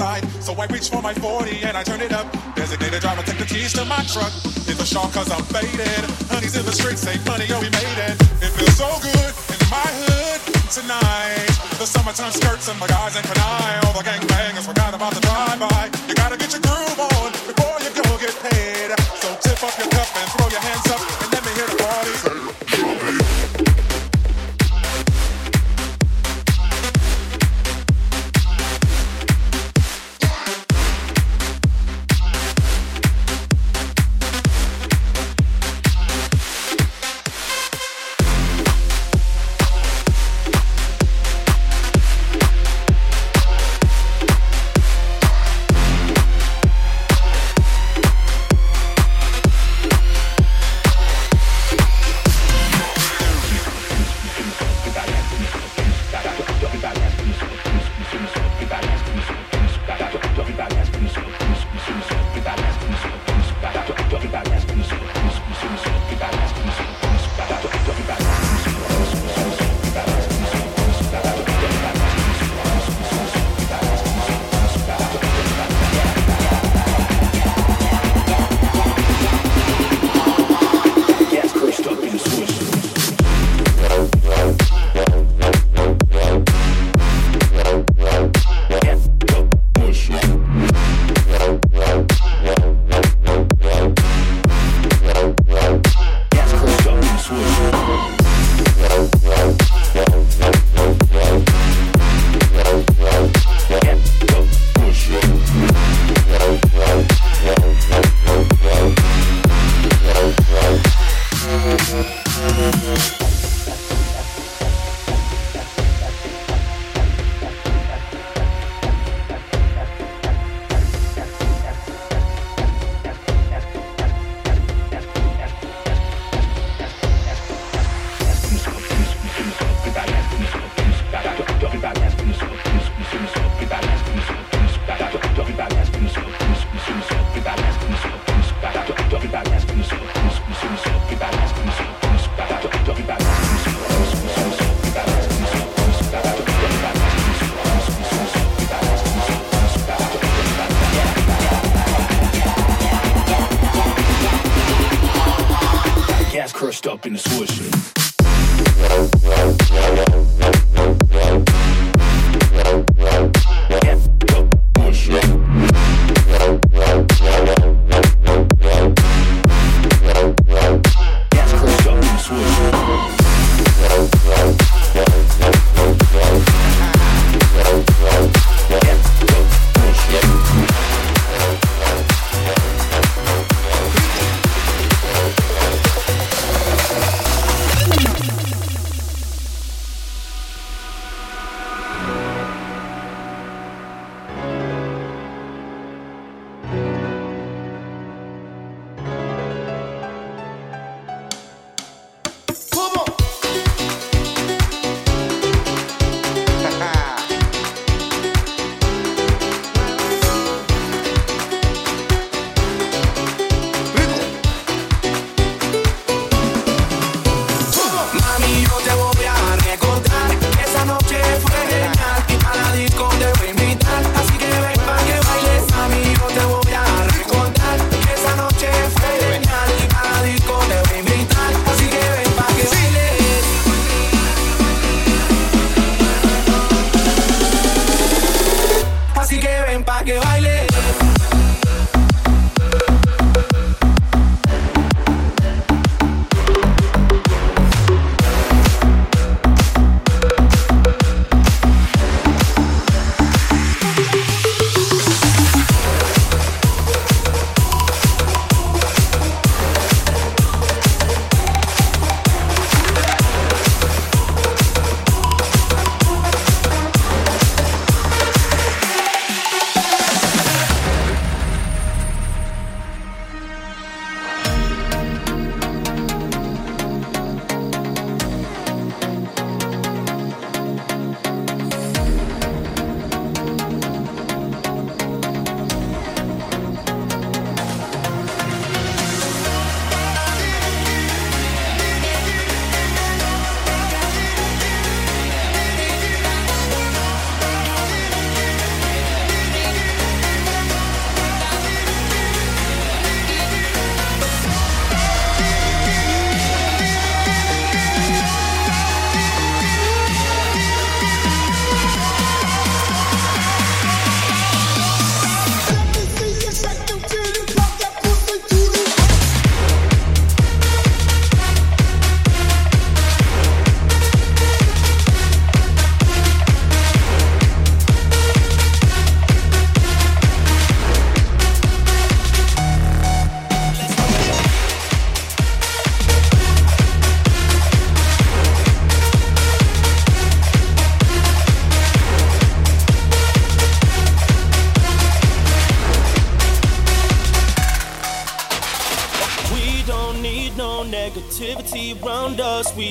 on the west side, so I reach for my 40 and I turn it up. Designated driver, take the keys to my truck. Hit the shop cause I'm faded. Honey's in the streets, say money, oh we made it. It feels so good in my hood tonight. The summertime skirts and my guys and canine. All the gangbangers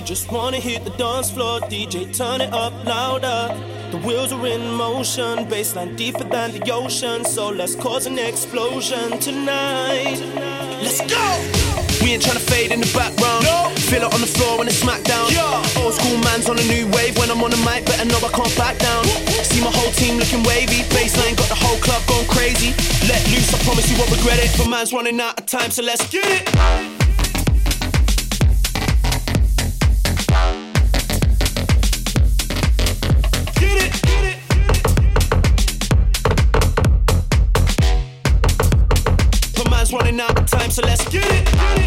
just wanna hit the dance floor. DJ, turn it up louder. The wheels are in motion, baseline deeper than the ocean. So let's cause an explosion tonight. Let's go! We ain't tryna fade in the background. No. Feel it on the floor when it's smackdown. Yeah. Old school man's on a new wave. When I'm on the mic, better know I can't back down. See my whole team looking wavy. Baseline got the whole club going crazy. Let loose, I promise you won't regret it. But man's running out of time, so let's get it. Time, so let's get it. Get it.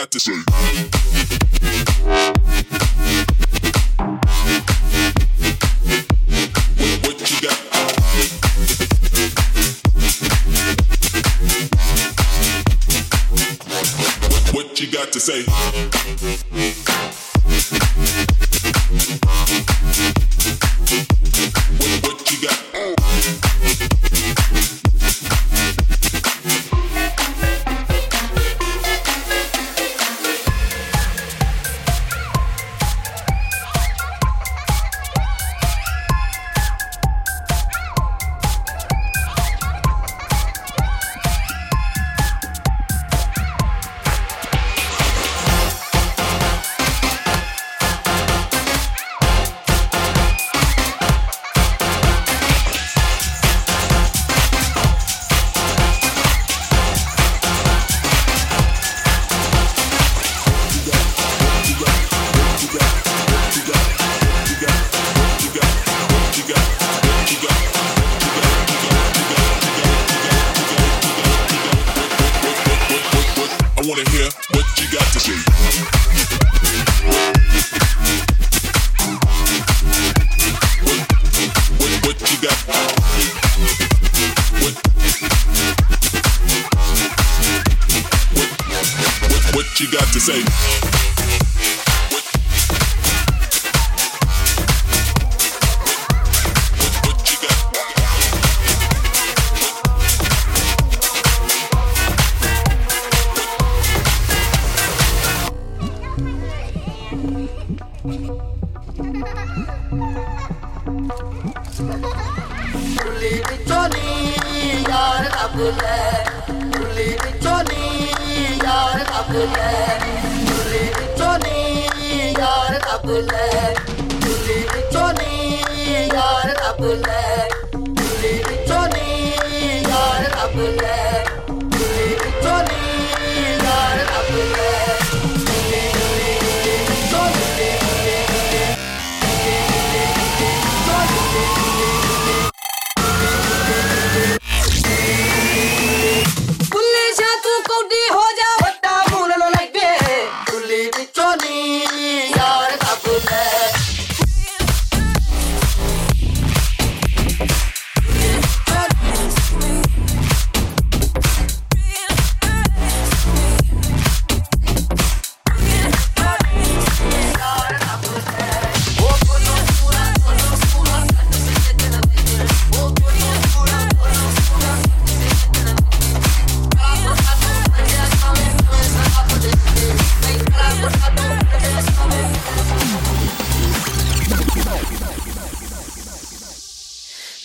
got to say.